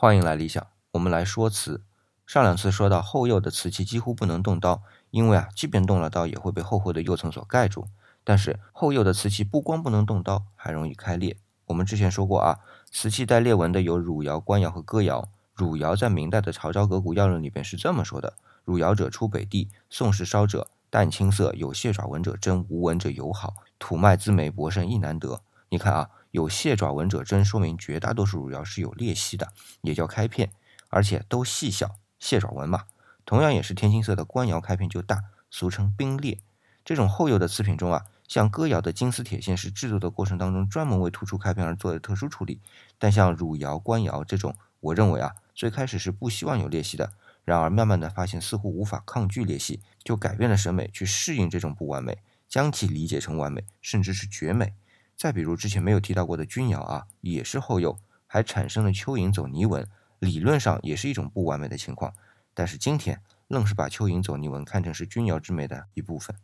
欢迎来理想，我们来说瓷。上两次说到后釉的瓷器几乎不能动刀，因为啊，即便动了刀也会被厚厚的釉层所盖住。但是后釉的瓷器不光不能动刀，还容易开裂。我们之前说过啊，瓷器带裂纹的有汝窑、官窑和哥窑。汝窑在明代的《朝昭阁古要论》里边是这么说的：汝窑者出北地，宋时烧者淡青色，有蟹爪纹者真，无纹者友好，土脉滋美薄生亦难得。你看啊。有蟹爪纹者真，说明绝大多数汝窑是有裂隙的，也叫开片，而且都细小，蟹爪纹嘛。同样也是天青色的官窑开片就大，俗称冰裂。这种厚釉的瓷品中啊，像哥窑的金丝铁线是制作的过程当中专门为突出开片而做的特殊处理，但像汝窑、官窑这种，我认为啊，最开始是不希望有裂隙的，然而慢慢的发现似乎无法抗拒裂隙，就改变了审美去适应这种不完美，将其理解成完美，甚至是绝美。再比如之前没有提到过的钧窑啊，也是后釉，还产生了蚯蚓走泥纹，理论上也是一种不完美的情况。但是今天愣是把蚯蚓走泥纹看成是钧窑之美的一部分。